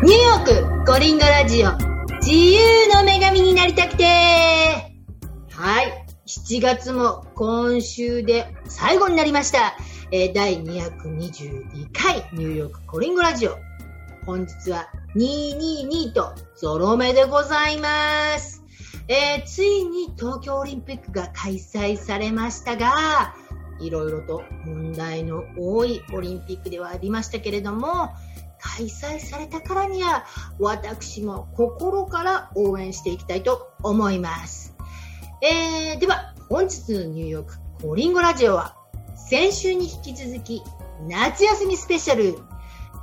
ニューヨークコリンゴラジオ自由の女神になりたくてはい。7月も今週で最後になりました。えー第222回ニューヨークコリンゴラジオ。本日は222とゾロ目でございます。えーついに東京オリンピックが開催されましたが、いろいろと問題の多いオリンピックではありましたけれども、開催されたからには私も心から応援していきたいと思います。えー、では本日のニューヨークコリンゴラジオは先週に引き続き夏休みスペシャル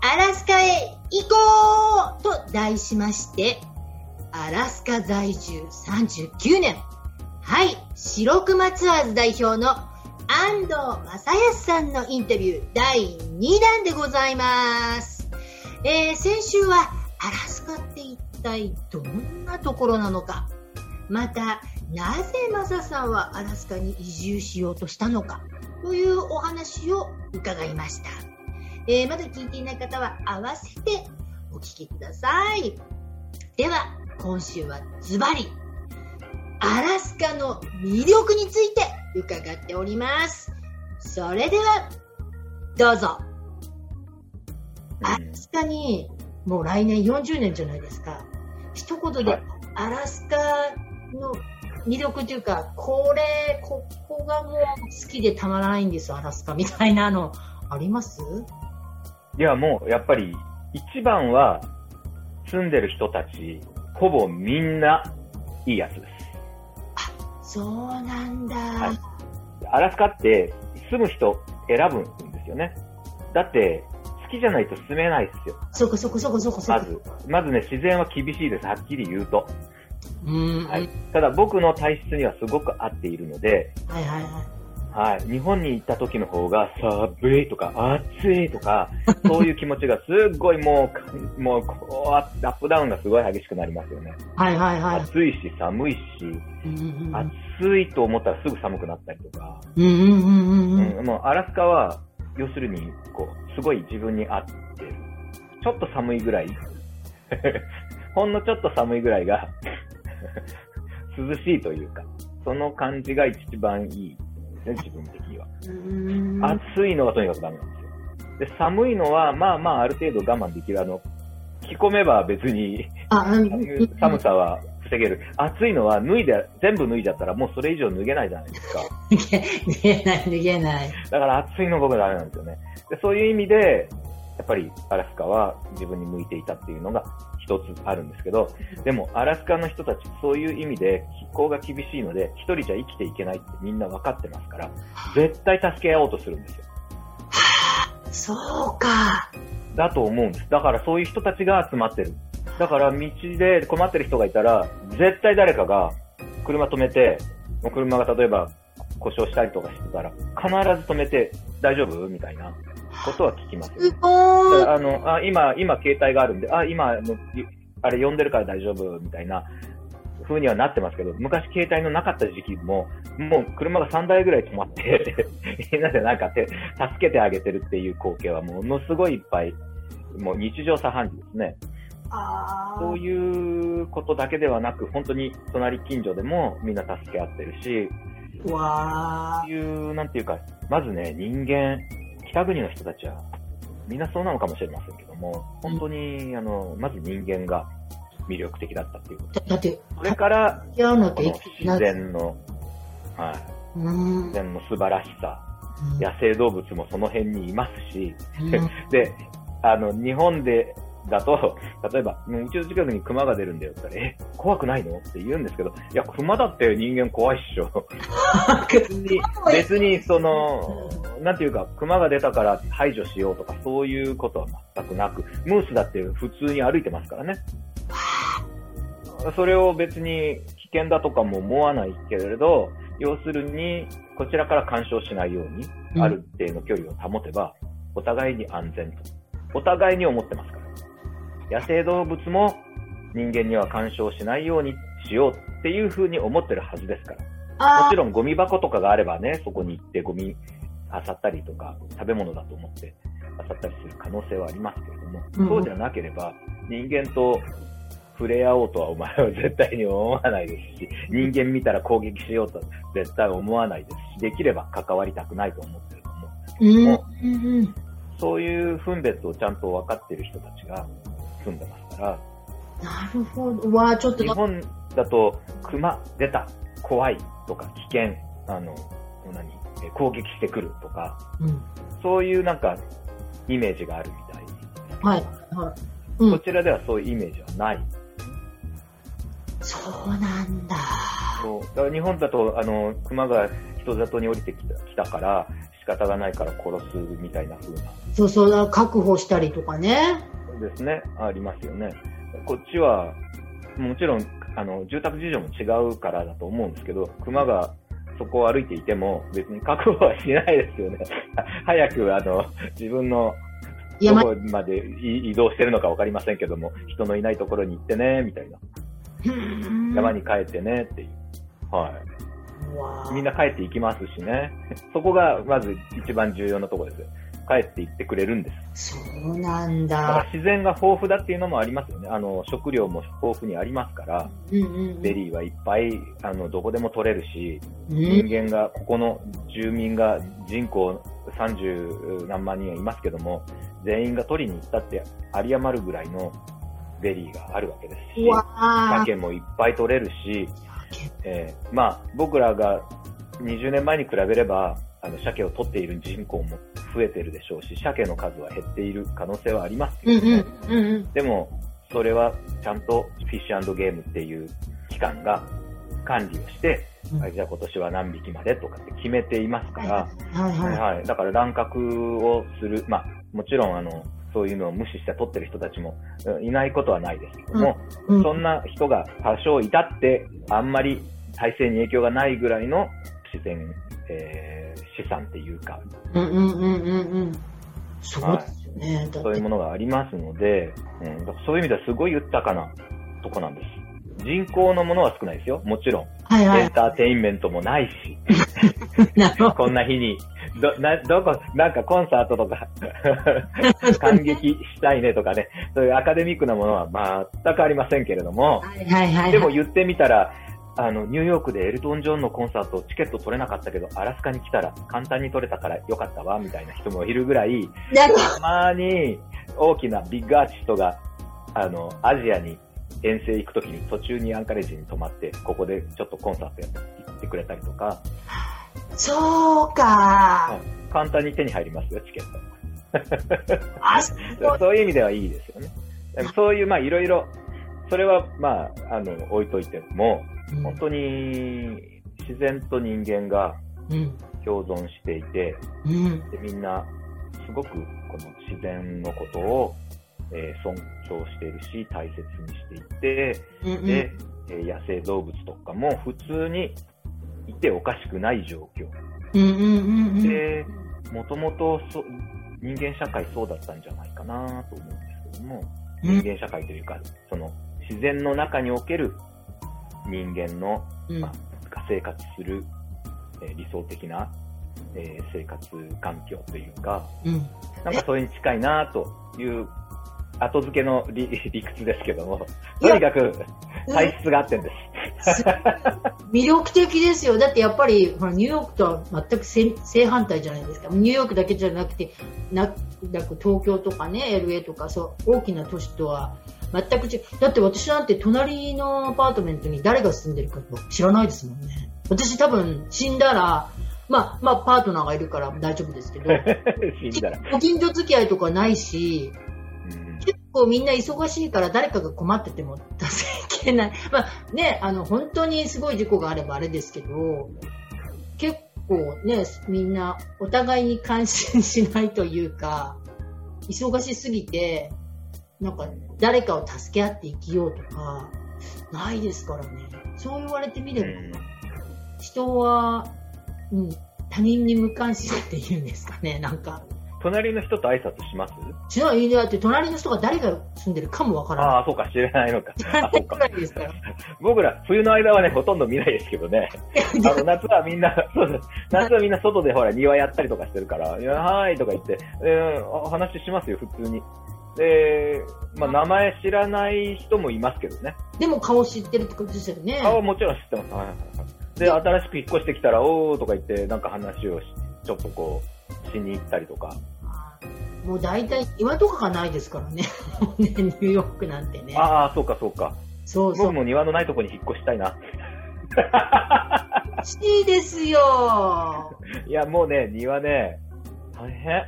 アラスカへ行こうと題しましてアラスカ在住39年はい白熊ツアーズ代表の安藤正康さんのインタビュー第2弾でございます。えー先週はアラスカって一体どんなところなのか、またなぜマサさんはアラスカに移住しようとしたのかというお話を伺いました。えーまだ聞いていない方は合わせてお聞きください。では、今週はズバリ、アラスカの魅力について伺っております。それでは、どうぞ。アラスカに、もう来年40年じゃないですか。一言ではい、アラスカの魅力というか、これ、ここがもう好きでたまらないんです、アラスカみたいなの、あります？いや、もう、やっぱり、一番は、住んでる人たち、ほぼみんな、いいやつです。そうなんだ。はいアラスカって、住む人選ぶんですよね。だって、好きじゃないと住めないですよ。そこそこそこそこそこ。まず。まずね、自然は厳しいです。はっきり言うと。うん、はい。ただ、僕の体質にはすごく合っているので、はいはいはい。はい。日本に行った時の方が、寒いとか、暑いとか、そういう気持ちがすっごいもう、もう、こう、アップダウンがすごい激しくなりますよね。はいはいはい。暑いし、寒いし、うん暑いと思ったらすぐ寒くなったりとか、うんうんうんうんうん。うん、もうアラスカは、要するに、こう、すごい自分に合ってる。ちょっと寒いぐらい、ほんのちょっと寒いぐらいが、涼しいというか、その感じが一番いいですね、自分的には。うん暑いのはとにかくダメなんですよ。で、寒いのは、まあまあ、ある程度我慢できる。あの、着込めば別に 寒さは防げる。暑いのは脱いで、全部脱いじゃったらもうそれ以上脱げないじゃないですか。逃げない逃げない。だから暑いの僕ダメなんですよね。でそういう意味で、やっぱりアラスカは自分に向いていたっていうのが一つあるんですけど、でもアラスカの人たちそういう意味で気候が厳しいので、一人じゃ生きていけないってみんな分かってますから、絶対助け合おうとするんですよ。そうか。だと思うんです。だからそういう人たちが集まってる。だから道で困ってる人がいたら、絶対誰かが車止めて、もう車が例えば故障したりとかしてたら、必ず止めて大丈夫？みたいなことは聞きますよね。すごい。あの、あ、今、今携帯があるんで、あ、今、あれ呼んでるから大丈夫？みたいな風にはなってますけど、昔携帯のなかった時期も、もう車が3台ぐらい止まって、みんなでなんかて助けてあげてるっていう光景はものすごいいっぱい、もう日常茶飯事ですね。あそういうことだけではなく、本当に隣近所でもみんな助け合ってるし、うわいう、なんていうか、まずね、人間、北国の人たちは、みんなそうなのかもしれませんけども、本当に、あの、まず人間が魅力的だったっていうこと。ーだだって、それから、自然の、はい、うん。自然の素晴らしさ、うん。野生動物もその辺にいますし、うん。で、あの、日本で、だと、例えば、もううちの近くに熊が出るんだよって言ったら、え、怖くないの？って言うんですけど、いや、熊だって人間怖いっしょ。別に、別に、その、なんていうか、熊が出たから排除しようとか、そういうことは全くなく、ムースだって普通に歩いてますからね。それを別に危険だとかも思わないけれど、要するに、こちらから干渉しないように、うんある一定の距離を保てば、お互いに安全と。お互いに思ってますから。野生動物も人間には干渉しないようにしようっていうふうに思ってるはずですから。あもちろんゴミ箱とかがあればね、そこに行ってゴミ漁ったりとか、食べ物だと思って漁ったりする可能性はありますけれども、うん。そうじゃなければ、人間と触れ合おうとはお前は絶対に思わないですし、人間見たら攻撃しようと絶対思わないですし、できれば関わりたくないと思ってると思うんですけども、うんうん、そういう分別をちゃんと分かってる人たちが住んでますから。なるほど。わちょっと。日本だと、熊出た、怖いとか危険、あの、何、攻撃してくるとか、うん、そういうなんか、イメージがあるみたい。はい。はい。うん、こちらではそういうイメージはない。そうなんだ。そう。だから日本だと、あの、熊が人里に降りてきたきたから、仕方がないから殺すみたいな風な。そうそう、確保したりとかね。ですね。ありますよね。こっちは、もちろん、あの、住宅事情も違うからだと思うんですけど、熊がそこを歩いていても別に確保はしないですよね。早く、あの、自分のどこまで移動してるのかわかりませんけども、人のいないところに行ってね、みたいな。山に帰ってね、っていう。はい。みんな帰っていきますしね。そこがまず一番重要なところですよ。帰っていってくれるんです。そうなんだ。だから自然が豊富だっていうのもありますよね。あの、食料も豊富にありますから、うんうんうん、ベリーはいっぱい、あの、どこでも取れるし、うん、人間が、ここの住民が人口30何万人いますけども、全員が取りに行ったって有り余るぐらいのベリーがあるわけですし、鮭もいっぱい取れるし、えー、まあ、僕らが20年前に比べれば、あの、鮭を取っている人口も増えてるでしょうし、鮭の数は減っている可能性はあります。けどね。うんうんうん、でも、それはちゃんとフィッシュゲームっていう機関が管理をして、うん、はい、じゃあ今年は何匹までとかって決めていますから、はい、はいはい、だから乱獲をする、まあ、もちろんあの、そういうのを無視して取ってる人たちもいないことはないですけども、うんうん、そんな人が多少いたって、あんまり体制に影響がないぐらいの自然、えー、資産っていうか、うんうんうんうんうん。そうですよね、はい、そういうものがありますので、うん、そういう意味ではすごい豊かなとこなんです。人口のものは少ないですよ。もちろん。はいはい、エンターテインメントもないし。こんな日に、ど、な、どこ、なんかコンサートとか 感激したいねとかね、そういうアカデミックなものは全くありませんけれども、はいはいはいはい、でも言ってみたら、あの、ニューヨークでエルトン・ジョンのコンサート、チケット取れなかったけど、アラスカに来たら簡単に取れたからよかったわ、みたいな人もいるぐらい、たまに大きなビッグアーティストが、あの、アジアに遠征行くときに途中にアンカレッジに泊まって、ここでちょっとコンサートやって行ってくれたりとか。そうか、簡単に手に入りますよ、チケット。そういう意味ではいいですよね。そういう、まあ、いろいろ、それは、まあ、あの、置いといても、うん、本当に自然と人間が共存していて、うん、でみんな、すごくこの自然のことをえー、尊重しているし、大切にしていて、うんうん、で、えー、野生動物とかも普通にいておかしくない状況。で、もともと人間社会そうだったんじゃないかなと思うんですけども、人間社会というか、その自然の中における人間の、まあ、生活する、えー、理想的な、えー、生活環境というか、うん、なんかそれに近いなという後付けの理 理屈ですけども、とにかく体質があってんです。魅力的ですよ。だってやっぱり、ほら、ニューヨークとは全く正反対じゃないですか。ニューヨークだけじゃなくて、ななく東京とかね、LA とか、そう、大きな都市とは全く違う。だって私なんて隣のアパートメントに誰が住んでるか知らないですもんね。私多分死んだら、まあ、まあ、パートナーがいるから大丈夫ですけど、死んだら。ご近所付き合いとかないし、結構みんな忙しいから誰かが困ってても助けない。まあね、あの、本当にすごい事故があればあれですけど、結構ね、みんなお互いに関心しないというか、忙しすぎて、なんか誰かを助け合って生きようとか、ないですからね。そう言われてみれば、人は、うん、他人に無関心っていうんですかね、なんか。隣の人と挨拶します？しない。だって隣の人が誰が住んでるかもわからない。ああ、そうか、知らないのか。僕ら、冬の間はね、ほとんど見ないですけどね。あの、夏はみんな。夏はみんな外でほら、庭やったりとかしてるから、はーいとか言って、えー、話しますよ、普通に。で、まあ、名前知らない人もいますけどね。でも顔知ってるってことですよね。顔はもちろん知ってます。はいはいはい。で、新しく引っ越してきたら、おーとか言って、なんか話をし、ちょっとこう、しに行ったりとか。もう大体岩とかがないですからね。ねニューヨークなんてね。ああ、そうかそうか。そうそう。僕も庭のないとこに引っ越したいな。欲しいですよ。いや、もうね、庭ね、大変。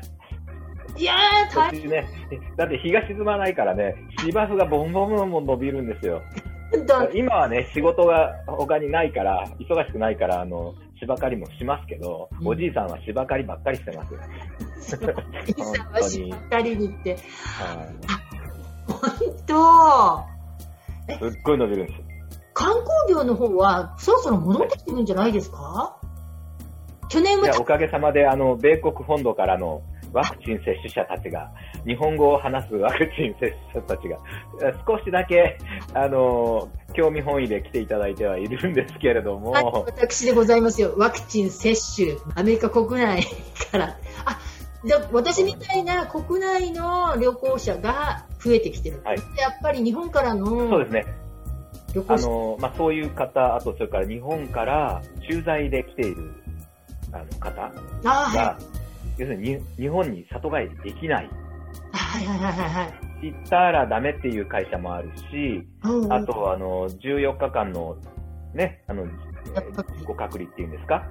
いやー、大変。ね、だって日が沈まないからね、芝生がボンボンボンボン伸びるんですよ。だ今はね、仕事が他にないから、忙しくないから、あの、芝刈りもしますけど、うんおじいさんは芝刈りばっかりしてますよ。いいさはしっかりに行って。は本当い。すっごい伸びるんですよ。観光業の方はそろそろ戻ってきてるんじゃないですか？去年もいや、おかげさまで、あの、米国本土からのワクチン接種者たちが、日本語を話すワクチン接種者たちが、え少しだけ、あの、興味本位で来ていただいてはいるんですけれども、はい私でございますよ。ワクチン接種、アメリカ国内から。あ、じゃあ私みたいな国内の旅行者が増えてきてる。はいやっぱり日本からそうのですね。あの、まあ、そういう方、あと、それから日本から駐在で来ている、あの、方あーはいが、要するに日本に里帰りできない。はいはいはいはいはい。行ったらダメっていう会社もあるし、うんあと、あの、14日間の、ね、あの、自己隔離っていうんですか？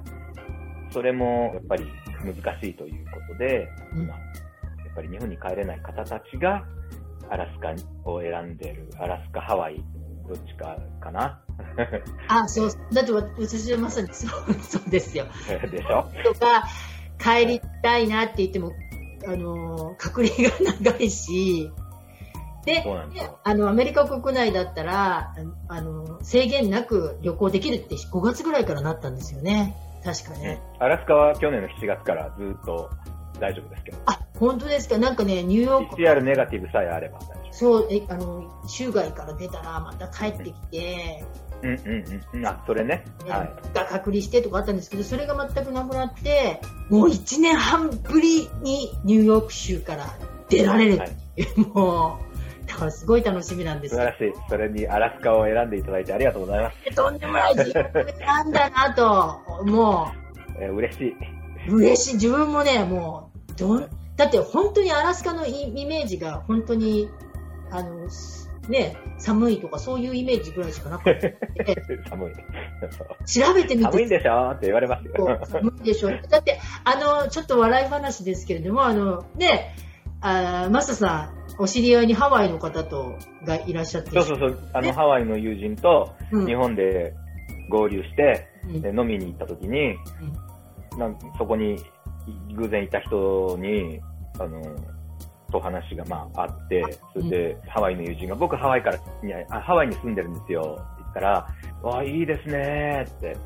それも、やっぱり難しいということで、うん今、やっぱり日本に帰れない方たちが、アラスカを選んでる、アラスカ、ハワイ、どっちかかな？あ、そう。だって私はまさにそうそうですよ。でしょ？とか、帰りたいなって言っても、あの、隔離が長いし、で。あの、アメリカ国内だったら、あの、制限なく旅行できるって5月ぐらいからなったんですよね。確かね。うんアラスカは去年の7月からずっと大丈夫ですけど、あ、本当ですか？なんかね、ニューヨーク、PCR ネガティブさえあれば大丈そう、え、あの、州外から出たらまた帰ってきて、夫。うんうんうん。あ、それね。はい。が隔離してとかあったんですけど、それが全くなくなって、もう1年半ぶりにニューヨーク州から出られるっていう、もう、だからすごい楽しみなんですよ素晴らしい。それにアラスカを選んでいただいてありがとうございます。とんでもない人生なんだなと、もえー嬉しい。う、嬉しい。自分もね、もう、どん、だって本当にアラスカのイイメージが本当に、あの、すね、寒いとかそういうイメージぐらいしかなくて、寒い。調べてみて寒いんでしょって言われますよ。寒いでしょ。だって、あの、ちょっと笑い話ですけれども、あの、ね、あマサさん、お知り合いにハワイの方と、がいらっしゃって。そうそうそう。あの、ハワイの友人とうん日本で合流して、うんで飲みに行った時に、なんそこに偶然いた人に、あの、と話がまああって、それで、ハワイの友人が、僕ハワイから、いやあハワイに住んでるんですよって言ったら、わあ、いいですねって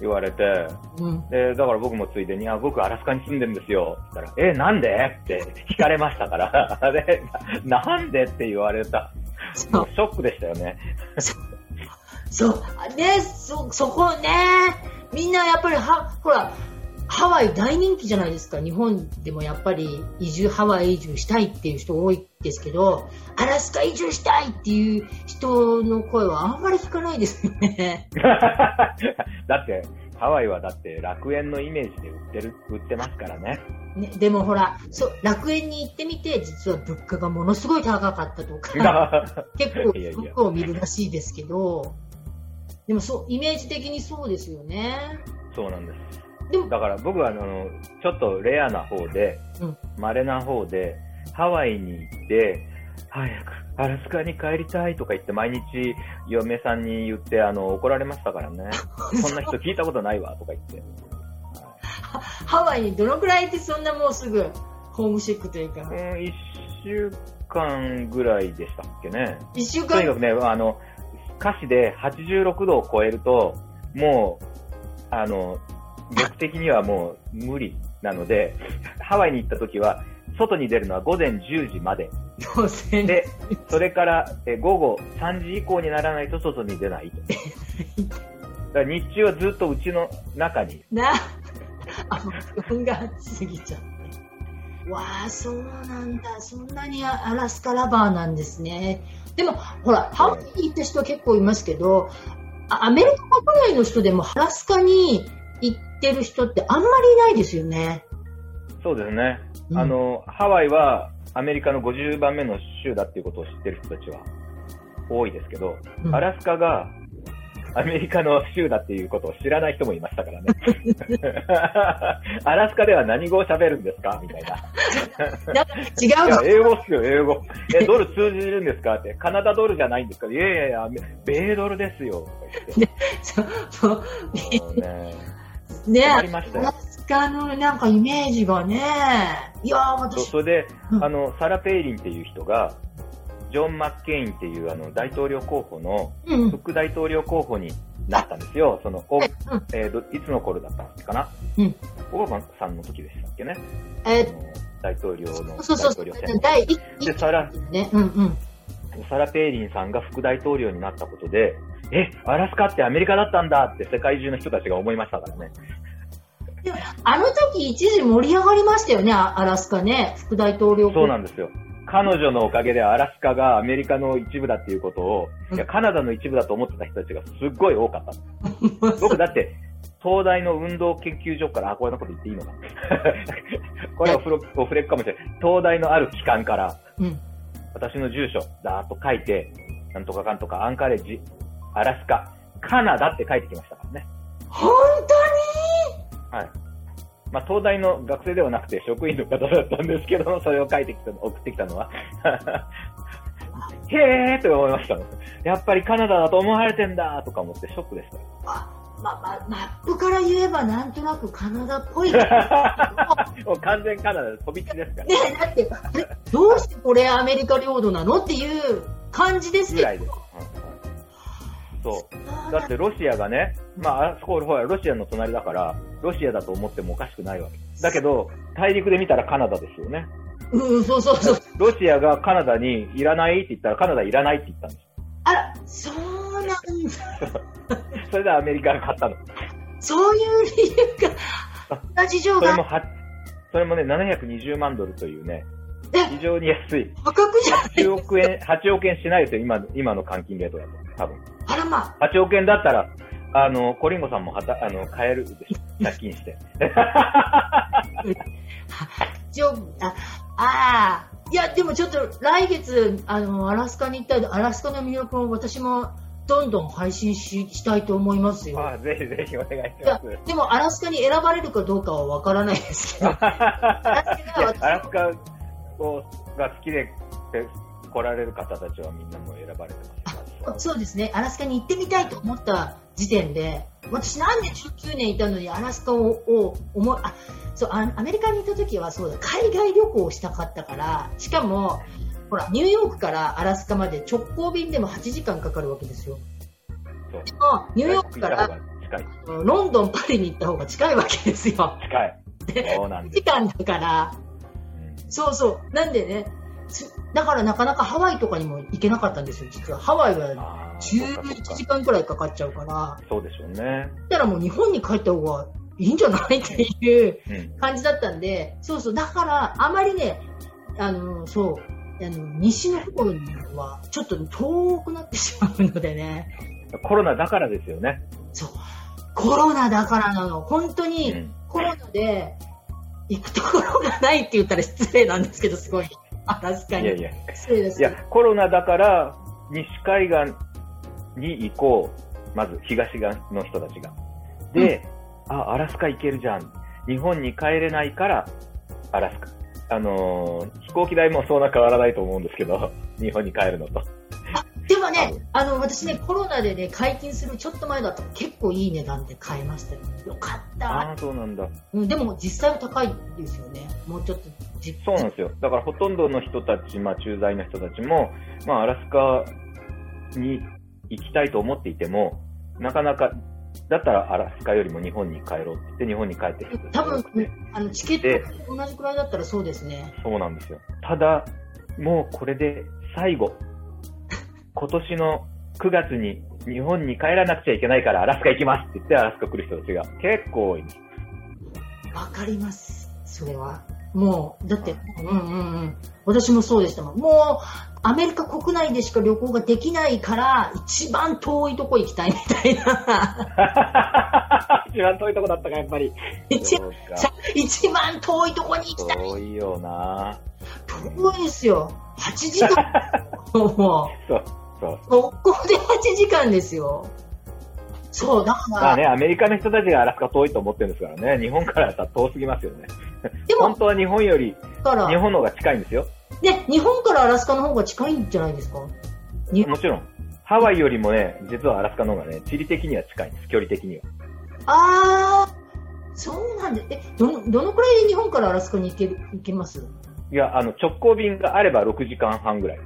言われて、うん。で、だから僕もついでに、あ、僕アラスカに住んでるんですよって言ったら、え、なんで？って聞かれましたから、で、ななんでって言われた。ショックでしたよね。そう。ね、そ、そこね、みんなやっぱりは、ほら、ハワイ大人気じゃないですか。日本でもやっぱり移住、ハワイ移住したいっていう人多いですけど、アラスカ移住したいっていう人の声はあんまり聞かないですよね。だって、ハワイはだって楽園のイメージで売ってる、売ってますからね。ね、でもほら、そう、楽園に行ってみて、実は物価がものすごい高かったとか、結構いやいや服を見るらしいですけど、でもそう、イメージ的にそうですよね。そうなんです。だから僕はあの、ちょっとレアな方でうん、稀な方で、ハワイに行って、早くアラスカに帰りたいとか言って毎日嫁さんに言ってあの怒られましたからね。そんな人聞いたことないわとか言って。ハワイにどのくらいってそんなもうすぐホームシックというかう、ん、一週間ぐらいでしたっけね。一週間、とにかくね、あの、歌詞で86度を超えると、もう、あの、僕的にはもう無理なので、ハワイに行った時は、外に出るのは午前10時まで。で、それからえ午後3時以降にならないと外に出ないと。だから日中はずっとうちの中に。な、あ、気温が暑すぎちゃって。わあ、そうなんだ。そんなにアラスカラバーなんですね。でも、ほら、ハワイに行った人は結構いますけど、アメリカ国内の人でもアラスカに行ってる人ってあんまりいないですよね。そうですね。うん、あの、ハワイはアメリカの50番目の州だっていうことを知ってる人たちは多いですけど、うん、アラスカがアメリカの州だっていうことを知らない人もいましたからね。アラスカでは何語を喋るんですかみたいな。違う英語っすよ、英語。え、ドル通じるんですかって。カナダドルじゃないんですかいやいやいや、米ドルですよ。ね、そう、ね。ねありましたよ。カのなんかイメージがね。いや私。それで、うん、あの、サラ・ペイリンっていう人が、ジョン・マッケインっていうあの大統領候補の、副大統領候補になったんですよ。その、おえー、いつの頃だったかな、うん、オバマさんの時でしたっけね？えー、大統領の大統領選。第で、サラ、ね、うんうん。サラ・ペイリンさんが副大統領になったことで、え、アラスカってアメリカだったんだって世界中の人たちが思いましたからね。あの時一時盛り上がりましたよね、アラスカね、副大統領そうなんですよ。彼女のおかげでアラスカがアメリカの一部だっていうことを、いやカナダの一部だと思ってた人たちがすっごい多かった。僕だって、東大の運動研究所から、あ、これのこと言っていいのか これはオフオフレックかもしれない。東大のある機関から、うん、私の住所、だーっと書いて、なんとかかんとか、アンカレッジ、アラスカ、カナダって書いてきましたからね。本当に？はい。まあ、東大の学生ではなくて職員の方だったんですけど、それを書いてきた、送ってきたのは へーって思いましたやっぱりカナダだと思われてんだとか思ってショックでした。あ、まあ、まあ、マップから言えばなんとなくカナダっぽい。もう完全カナダで飛び地ですから。ねだって、どうしてこれアメリカ領土なのっていう感じですけど。ぐらいです。そう。だってロシアがね、まあ、あそこ、ほら、ロシアの隣だから、ロシアだと思ってもおかしくないわけ。だけど、大陸で見たらカナダですよね。うん、そうそうそう。ロシアがカナダにいらないって言ったら、カナダいらないって言ったんです。あら、そうなんだ。それでアメリカが買ったの。そういう理由が、事情が。それもは、それもね、720万ドルというね、非常に安い。破格じゃない ?8 億円、8億円しないですよ、今、今の換金レートだと。多分。あらまあ。8億円だったら、あの、コリンゴさんもはた、あの、買えるでしょ。借金して。8億、あ、ああ。いや、でもちょっと来月、あの、アラスカに行ったら、アラスカの魅力を私もどんどん配信ししたいと思いますよ。あぜひぜひお願いします。でも、アラスカに選ばれるかどうかはわからないですけど。アラスカが好きで来られる方たちはみんなも選ばれてます。そうですね。アラスカに行ってみたいと思った時点で、私何年19年いたのにアラスカをを思い、あ、そうア、アメリカにいた時はそうだ、海外旅行をしたかったから、しかも、ほら、ニューヨークからアラスカまで直行便でも8時間かかるわけですよ。でも、ニューヨークからロンドン、パリに行った方が近いわけですよ。近い。そうなんです。時間だから、そうそう。なんでね、だからなかなかハワイとかにも行けなかったんですよ、実は。ハワイは11時間くらいかかっちゃうから。そうでしょうね。だからもう日本に帰った方がいいんじゃないっていう感じだったんで、うん、そうそう。だから、あまりね、あの、そう、あの、西の方にはちょっと遠くなってしまうのでね。コロナだからですよね。そう。コロナだからなの。本当に、コロナで、行くところがないって言ったら失礼なんですけど、すごい。あ、確かに。いやいや。いや、コロナだから、西海岸に行こう。まず、東岸の人たちが。で、うん、あ、アラスカ行けるじゃん。日本に帰れないから、アラスカ。あのー、飛行機代もそんな変わらないと思うんですけど、日本に帰るのと。でもね、あの、私ね、コロナでね、解禁するちょっと前だったら結構いい値段で買えましたよ。よかった。ああ、そうなんだ。うん、でも実際は高いですよね。もうちょっとそうなんですよ。だからほとんどの人たち、まあ駐在の人たちも、まあアラスカに行きたいと思っていても、なかなか、だったらアラスカよりも日本に帰ろうって言って日本に帰ってきて多分、あのチケット同じくらいだったらそうですね。そうなんですよ。ただ、もうこれで最後。今年の9月に日本に帰らなくちゃいけないからアラスカ行きますって言ってアラスカ来る人たちが結構多いわかります。それは。もう、だって、うんうんうん。私もそうでしたもん。もう、アメリカ国内でしか旅行ができないから、一番遠いとこ行きたいみたいな。一番遠いとこだったか、やっぱり。一一番遠いとこに行きたい。遠いよな遠いですよ。8時間。もう。そう、そう。速攻で8時間ですよ。そう、だから。まあね、アメリカの人たちがアラスカ遠いと思ってるんですからね。日本からだったら遠すぎますよね。でも、本当は日本より、日本の方が近いんですよ。ね、日本からアラスカの方が近いんじゃないですか？もちろん。ハワイよりもね、実はアラスカの方がね、地理的には近いんです、距離的には。あー、そうなんで、え、どの、どのくらいで日本からアラスカに行ける、行けます？いや、あの、直行便があれば6時間半ぐらい。あ、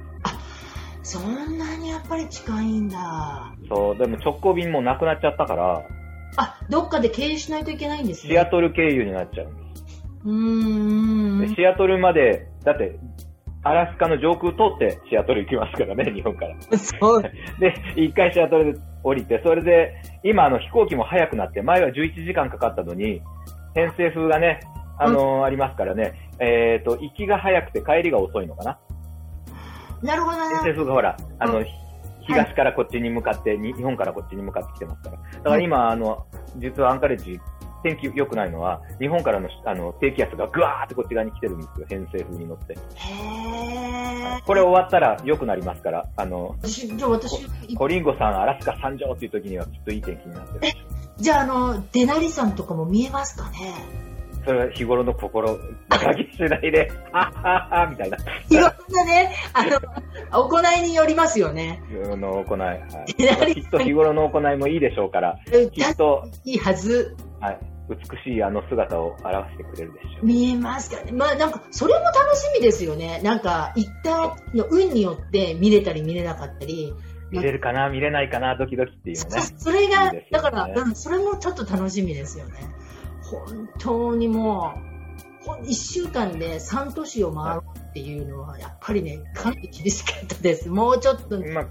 そんなにやっぱり近いんだ。そう、でも直行便もなくなっちゃったから。あ、どっかで経由しないといけないんですね。シアトル経由になっちゃうんです。うーん。シアトルまで、だって、アラスカの上空通ってシアトル行きますからね、日本から。そう。で、一回シアトルで降りて、それで、今あの飛行機も早くなって、前は11時間かかったのに、偏西風がね、あのー、ありますからね、えっ、ー、と、行きが早くて帰りが遅いのかな。なるほど偏西風がほら、あの、東からこっちに向かって、日本からこっちに向かってきてますから。だから今、あの、実はアンカレッジ、天気良くないのは、日本からのあの低気圧がぐわーってこっち側に来てるんですよ、偏西風に乗って。へこれ終わったら良くなりますから、あの、じゃあ私コリンゴさん、アラスカ参上っていう時にはきっといい天気になってる。じゃあ、あの、デナリ山とかも見えますかね？それは日頃の心、バカしないで、はっはっは、みたいな。いろんなね、あの、行いによりますよね。日頃の行い。はい、きっと日頃の行いもいいでしょうから、きっと。いいはず。はい。美しいあの姿を表してくれるでしょう。見えますかね。まあなんか、それも楽しみですよね。なんか、行ったの運によって見れたり見れなかったり。見れるかな見れないかなドキドキっていうね。それが、ね、だから、うん、それもちょっと楽しみですよね。本当にもう、1週間で3都市を回るっていうのは、やっぱりね、かなり厳しかったです。もうちょっと、まあ、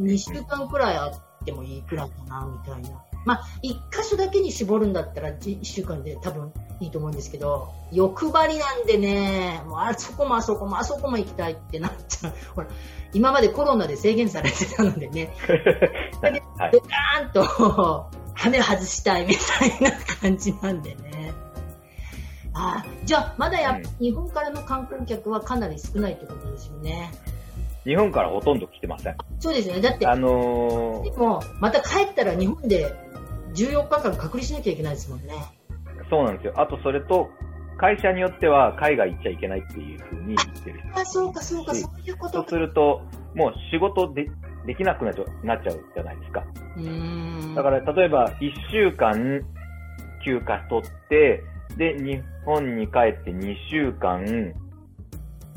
2週間くらいあってもいいくらいかな、みたいな。まあ、1箇所だけに絞るんだったら1週間で多分いいと思うんですけど、欲張りなんでね、もうあそこもあそこもあそこも行きたいってなっちゃう。ほら、今までコロナで制限されてたのでね、はい、ドカーンと羽外したいみたいな感じなんでね。あじゃあ、まだや、うん、日本からの観光客はかなり少ないってことですよね。日本からほとんど来てません。そうですね。だって、あのー、でも、また帰ったら日本で14日間隔離しなきゃいけないですもんね。そうなんですよ。あとそれと、会社によっては海外行っちゃいけないっていうふうに言ってるあ、そうか、そうか、そういうことそうすると、もう仕事でできなくなっちゃうじゃないですか。うん。だから、例えば、1週間休暇取って、で、日本に帰って2週間、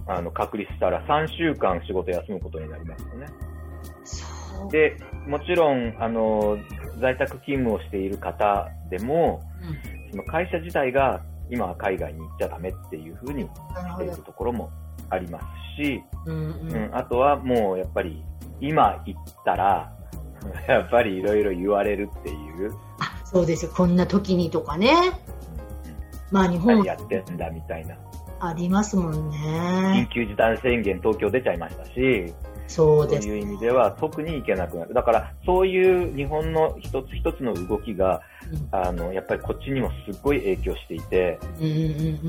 あの、隔離したら3週間仕事休むことになりますよね。で、もちろん、あの、在宅勤務をしている方でも、うん、その会社自体が今は海外に行っちゃダメっていうふうにしているところもありますし、うん、うん、あとはもうやっぱり今行ったら、やっぱりいろいろ言われるっていう。あ、そうですよ。こんな時にとかね。まあ日本やってんだみたいな。ありますもんね。緊急事態宣言東京出ちゃいましたし、そうです、ね、いう意味では特に行けなくなる。だから、そういう日本の一つ一つの動きが、うん、あの、やっぱりこっちにもすっごい影響していて、うんうんう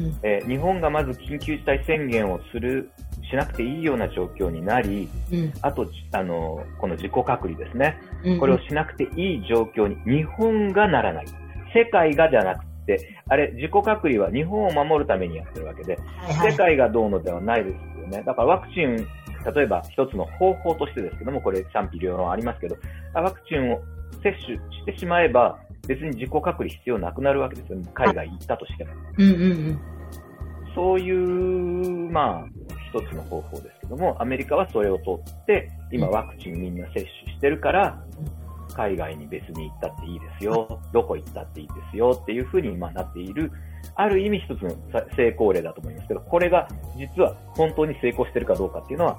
んえ日本がまず緊急事態宣言をする、しなくていいような状況になり、うん、あと、あの、この自己隔離ですね。うんうん、これをしなくていい状況に日本がならない。世界がじゃなくて、あれ、自己隔離は日本を守るためにやってるわけで、はいはい、世界がどうのではないですよね。だからワクチン例えば一つの方法としてですけども、これ賛否両論ありますけど、ワクチンを接種してしまえば、別に自己隔離必要なくなるわけですよ、ね、海外行ったとしても。うんうんうん、そういう、まあ、一つの方法ですけども、アメリカはそれを取って、今ワクチンみんな接種してるから、海外に別に行ったっていいですよ、どこ行ったっていいですよっていうふうに今なっているある意味一つの成功例だと思いますけど、これが実は本当に成功してるかどうかっていうのは、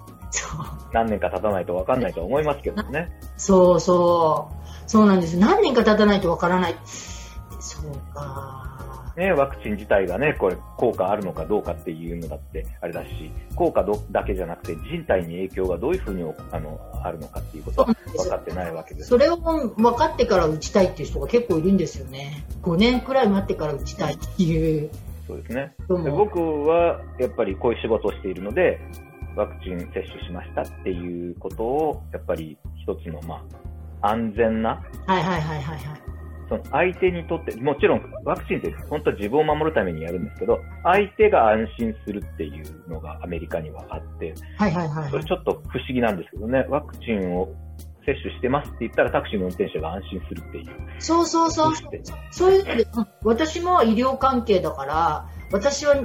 何年か経たないと分かんないと思いますけどね。そうそう。そうなんです。何年か経たないと分からない。そうか。ね、ワクチン自体がね、これ、効果あるのかどうかっていうのだってあれだし、効果どだけじゃなくて、人体に影響がどういうふうにあのあるのかっていうことは分かってないわけです。それを分かってから打ちたいっていう人が結構いるんですよね。5年くらい待ってから打ちたいっていう。そうですね。で僕はやっぱりこういう仕事をしているので、ワクチン接種しましたっていうことを、やっぱり一つの、まあ、安全な、はいはいはいはい、はい。その相手にとって、もちろんワクチンって本当は自分を守るためにやるんですけど、相手が安心するっていうのがアメリカにはあって、はいはいはい、はい、それちょっと不思議なんですけどね、ワクチンを接種してますって言ったらタクシーの運転手が安心するっていう。そうそうそう。そういうで、私も医療関係だから、私は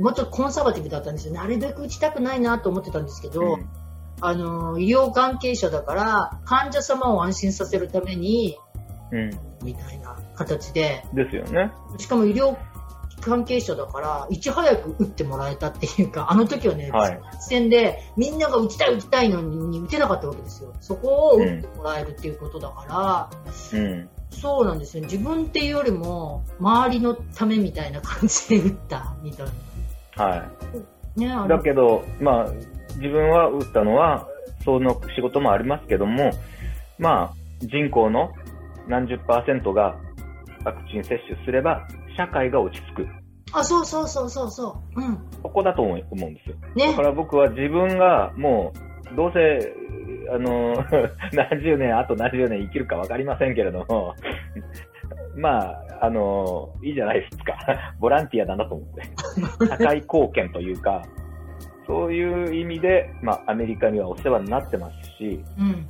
もっとコンサバティブだったんですよ。なるべく打ちたくないなと思ってたんですけど、うん、あの、医療関係者だから、患者様を安心させるために、うん、みたいな形で。ですよね。しかも医療関係者だから、いち早く打ってもらえたっていうか、あの時はね、はい、戦でみんなが打ちたい打ちたいのに打てなかったわけですよ。そこを打ってもらえるっていうことだから、うん、そうなんですよ。自分っていうよりも、周りのためみたいな感じで打ったみたいな。はい。ね、だけど、まあ、自分は打ったのは、その仕事もありますけども、まあ、人口の何十パーセントがワクチン接種すれば、社会が落ち着く。あ、そうそうそうそうそう。うん。ここだと思うんですよ。ね。だから僕は自分がもう、どうせ、あの、何十年、あと何十年生きるか分かりませんけれども、まあ、あの、いいじゃないですか。ボランティアだなと思って。社会貢献というか、そういう意味で、まあ、アメリカにはお世話になってますし、うん、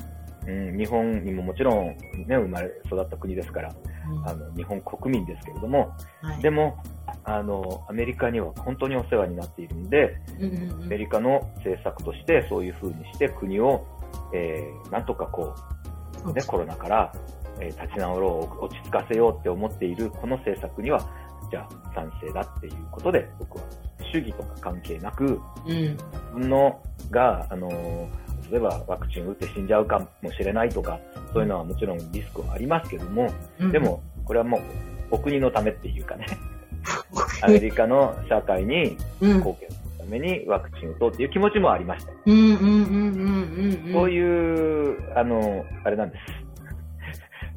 うん、日本にももちろん、ね、生まれ育った国ですから、うん、あの日本国民ですけれども、はい、でもあのアメリカには本当にお世話になっているんで、うんうんうん、アメリカの政策としてそういうふうにして国を、えー、なんとかこう、ね、コロナから、えー、立ち直ろう落ち着かせようって思っているこの政策にはじゃあ賛成だっていうことで僕は主義とか関係なく、うん、自分のが、あのー例えばワクチン打って死んじゃうかもしれないとか、そういうのはもちろんリスクはありますけども、うん、でも、これはもうお国のためっていうかね、アメリカの社会に貢献するためにワクチンを打とうっていう気持ちもありました。そういう、あの、あれなんです。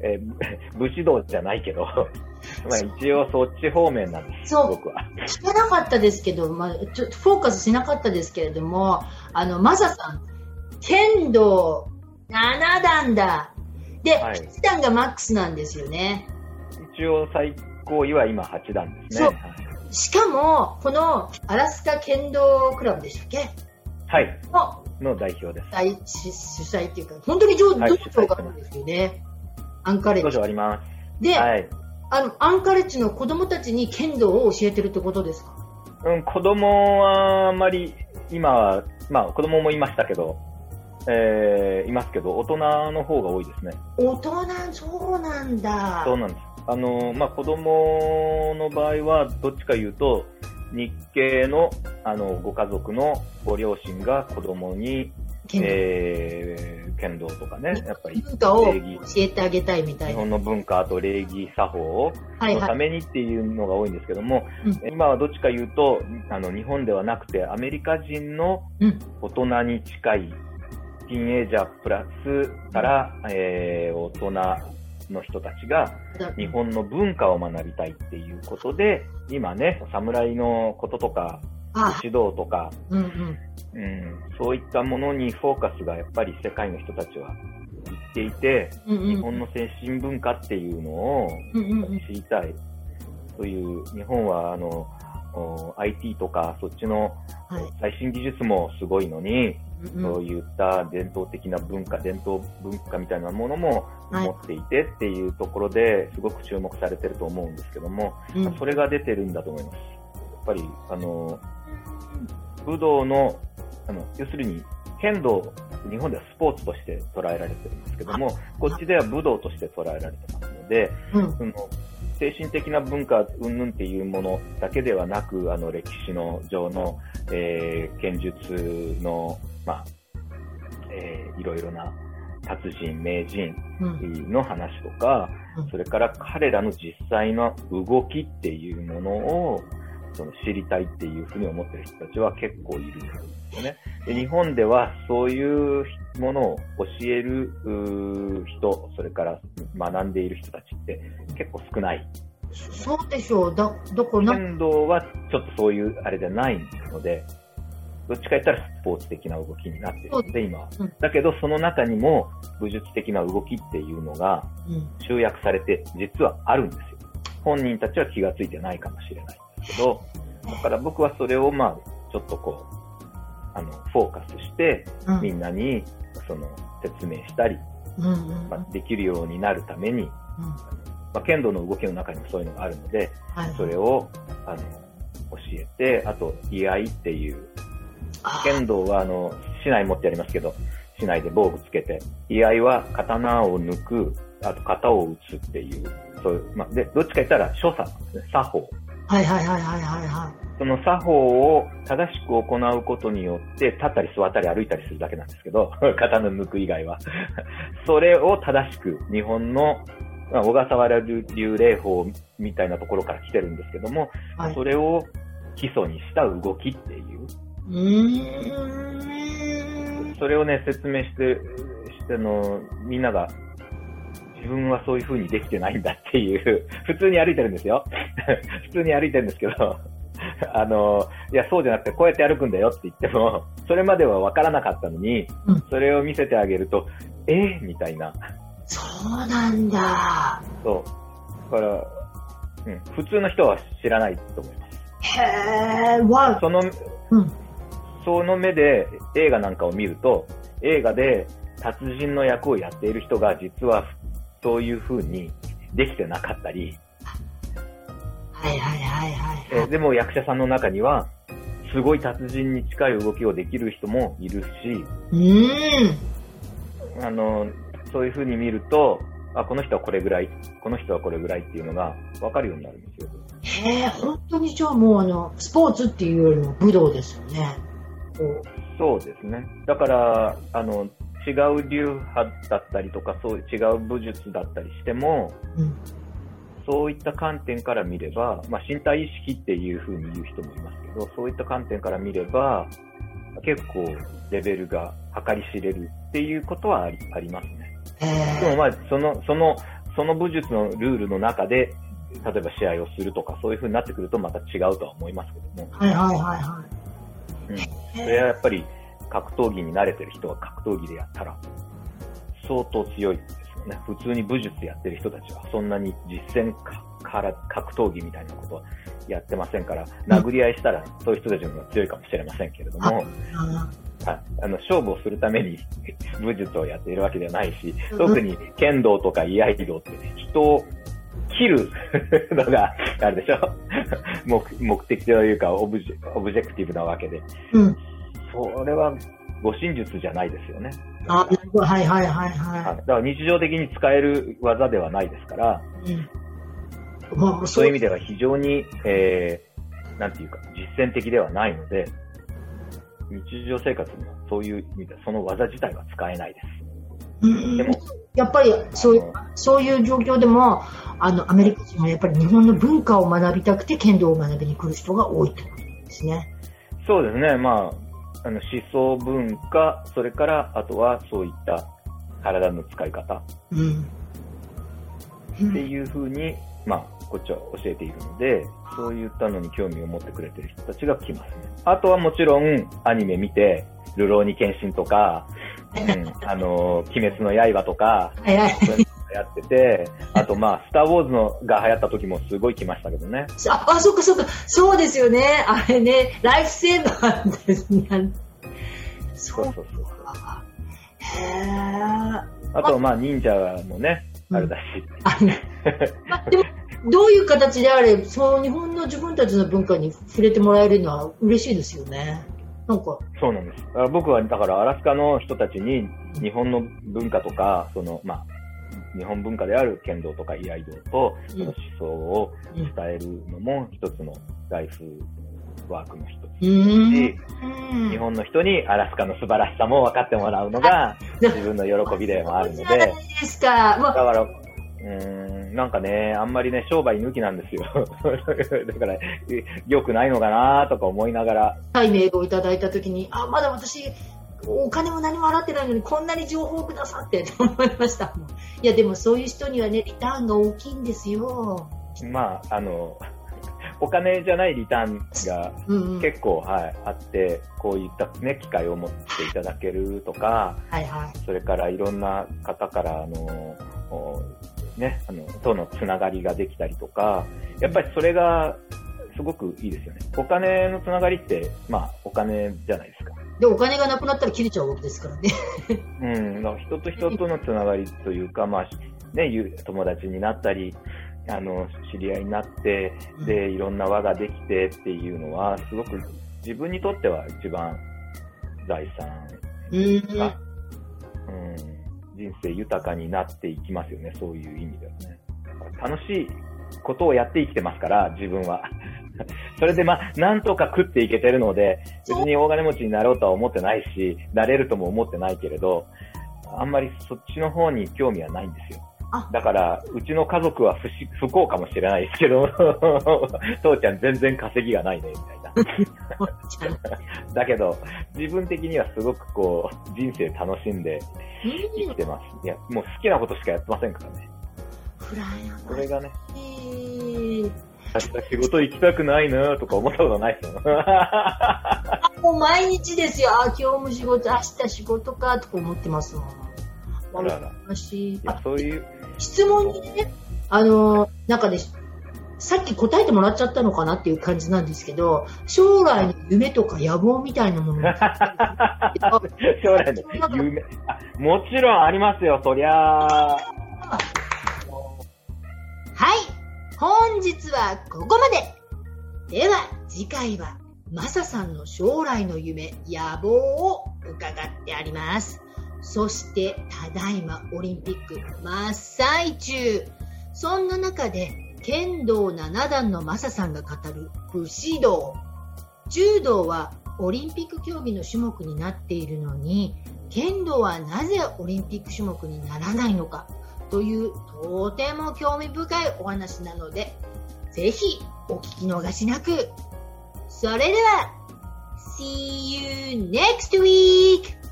えー、武士道じゃないけど、まあ一応そっち方面なんです、そう僕は。聞かなかったですけど、まあ、ちょっとフォーカスしなかったですけれども、あの、マサさん、剣道7段だ。で、はい、8段がマックスなんですよね。一応最高位は今8段ですね。しかも、このアラスカ剣道クラブでしたっけ？はい。の代表です。主催っていうか、本当に上手、はい、があるんですよね。アンカレッジ。あります。で、はい、あの、アンカレッジの子供たちに剣道を教えてるってことですか？うん、子供はあんまり、今は、まあ子供もいましたけど、えー、いますけど、大人の方が多いですね。大人、そうなんだ。そうなんです。あの、まあ、子供の場合は、どっちか言うと、日系の、あの、ご家族のご両親が子供に、剣道,、えー、剣道とかね、やっぱり文化を教えてあげたいみたいな。日本の文化と礼儀作法のためにっていうのが多いんですけども、はいはい、今はどっちか言うと、あの、日本ではなくてアメリカ人の大人に近いティーンエイジャープラスから、うん、えー、大人の人たちが日本の文化を学びたいっていうことで、今ね、侍のこととか、指導とか、うん、うん。うん、そういったものにフォーカスがやっぱり世界の人たちは言っていて、うんうん、日本の精神文化っていうのを知りたい。という、日本はあの、IT とかそっちの最新技術もすごいのに、そういった伝統的な文化、伝統文化みたいなものも持っていてっていうところですごく注目されてると思うんですけども、うん、それが出てるんだと思います。やっぱり、あの、武道の、あの、要するに、剣道、日本ではスポーツとして捉えられてるんですけども、こっちでは武道として捉えられてますので、うん、その精神的な文化云々っていうものだけではなく、あの歴史の上の、えー、剣術のまあ、えー、いろいろな、達人、名人の話とか、うん、それから彼らの実際の動きっていうものを、その知りたいっていうふうに思ってる人たちは結構いるんですよね。で日本ではそういうものを教える人、それから学んでいる人たちって結構少ない。そうでしょう。だ、どこな剣道はちょっとそういうあれじゃないので、どっちか言ったらスポーツ的な動きになってる。ので、今。は、うん。だけど、その中にも武術的な動きっていうのが集約されて、実はあるんですよ。本人たちは気がついてないかもしれないんですけど、だから僕はそれをまあ、ちょっとこう、あの、フォーカスして、みんなに、その、説明したり、まあ、できるようになるために、まあ、剣道の動きの中にもそういうのがあるので、それを、あの、教えて、あと、居合っていう、剣道は、あの、市内持ってやりますけど、市内で防具つけて、居合は刀を抜く、あと型を打つっていう、そういう、まあ、で、どっちか言ったら所作なんですね、作法。はいはいはいはいはいはい。その作法を正しく行うことによって、立ったり座ったり歩いたりするだけなんですけど、刀抜く以外は。それを正しく日本の小笠原流霊法みたいなところから来てるんですけども、はい、それを基礎にした動きっていう。うそれをね、説明して、しての、みんなが自分はそういう風にできてないんだっていう、普通に歩いてるんですよ。普通に歩いてるんですけど、あの、いや、そうじゃなくて、こうやって歩くんだよって言っても、それまでは分からなかったのに、うん、それを見せてあげると、え？ー、みたいな。そうなんだ。そう。だから、うん、普通の人は知らないと思います。へー、わその、うん、その目で映画なんかを見ると、映画で達人の役をやっている人が実はそういう風にできてなかったり、はいはいはいはい、はい、でも役者さんの中には、すごい達人に近い動きをできる人もいるし、うん。あの、そういう風に見ると、あ、この人はこれぐらい、この人はこれぐらいっていうのが分かるようになるんですよ。へえ、本当にじゃあもうあの、スポーツっていうよりも武道ですよね。そうですね。だから、あの、違う流派だったりとか、そう違う武術だったりしても、うん、そういった観点から見れば、まあ、身体意識っていうふうに言う人もいますけど、そういった観点から見れば、結構レベルが計り知れるっていうことはありありますね。でもまあ、その、その、その武術のルールの中で、例えば試合をするとか、そういうふうになってくるとまた違うとは思いますけども。はいはいはいはい。うん。それはやっぱり、格闘技に慣れてる人は格闘技でやったら、相当強いですよね。普通に武術やってる人たちは、そんなに実戦から格闘技みたいなことはやってませんから、殴り合いしたら、そういう人たちの方が強いかもしれませんけれども、はい、あの勝負をするために 武術をやっているわけではないし、特に剣道とか居合道って人を切るのが、あれでしょ？目目的というか objec、objective なわけで、うん、それは護身術じゃないですよね。あ、はいはいはいはい。だから日常的に使える技ではないですから、うん。まあ、そう。いう意味では非常に、えー、なんていうか、実践的ではないので、日常生活にはそういう意味でその技自体は使えないです。でも、やっぱりそういうそういう状況でも、あの、アメリカ人はやっぱり日本の文化を学びたくて剣道を学びに来る人が多いということですね。そうですね。まあ、あの思想文化、それからあとはそういった体の使い方、うん、っていうふうに、まあ、こっちは教えているので、そういったのに興味を持ってくれてる人たちが来ますね。あとはもちろんアニメ見て、ルローニケンシンとか、うん、あの、鬼滅の刃とか、やってて、あとまあ、スターウォーズのが流行った時もすごい来ましたけどね。あ、あ、そっかそっか、そうですよね。あれね、ライフセーバーですね。そうそうそうそう。へあとまあ、忍者もね、あれだし。あ でも、どういう形であれ、その日本の自分たちの文化に触れてもらえるのは嬉しいですよね。なんか。そうなんです。僕は、だからアラスカの人たちに日本の文化とか、その、まあ、日本文化である剣道とか居合道と、その思想を伝えるのも一つのライフワークの一つうんし、日本の人にアラスカの素晴らしさも分かってもらうのが自分の喜びでもあるので、だですか。もうから、うーん、なんかね、あんまりね、商売抜きなんですよ。だから、良くないのかなとか思いながら、はい、メールをいただいたときに、あ、まだ私、お金も何も払ってないのに、こんなに情報をくださってと思いました。いや、でもそういう人にはね、リターンが大きいんですよ。まあ、あの、お金じゃないリターンがうんうん。結構、はい、あって、こういったね、機会を持っていただけるとか、はいはい。それからいろんな方から、あの、おね、あの、とのつながりができたりとか、やっぱりそれがすごくいいですよね。お金のつながりって、まあ、お金じゃないですか。で、お金がなくなったら切れちゃうわけですからね。うん、だから人と人とのつながりというか、まあ、ね、ゆ友達になったり、あの、知り合いになって、で、いろんな輪ができてっていうのは、すごく自分にとっては一番財産うん。が、うん、人生豊かになっていきますよね、そういう意味ではね。楽しいことをやって生きてますから、自分は。それでまあ、なんとか食っていけてるので、別に大金持ちになろうとは思ってないし、なれるとも思ってないけれど、あんまりそっちの方に興味はないんですよ。だから、うちの家族は不し不幸かもしれないですけど、父ちゃん全然稼ぎがないね、みたいな。だけど、自分的にはすごくこう、人生楽しんで生きてます。いや、もう好きなことしかやってませんからね。フライそれがね、ヤ明日仕事行きたくないなとか思ったことないですよ。もう毎日ですよ。あ、今日も仕事、明日仕事か、とか思ってますもん。あらら私いや、そういう、質問にね、あの、なんかね、さっき答えてもらっちゃったのかなっていう感じなんですけど、将来の夢とか野望みたいなもの 将来の夢あ。もちろんありますよ、そりゃあ。はい。本日はここまで。では、次回は、マサさんの将来の夢、野望を伺ってあります。そして、ただいまオリンピック真っ最中。そんな中で、剣道7段のマサさんが語る武士道。柔道はオリンピック競技の種目になっているのに、剣道はなぜオリンピック種目にならないのか。というとても興味深いお話なので、ぜひお聞き逃しなく。それでは、See you next week!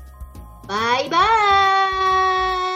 Bye bye.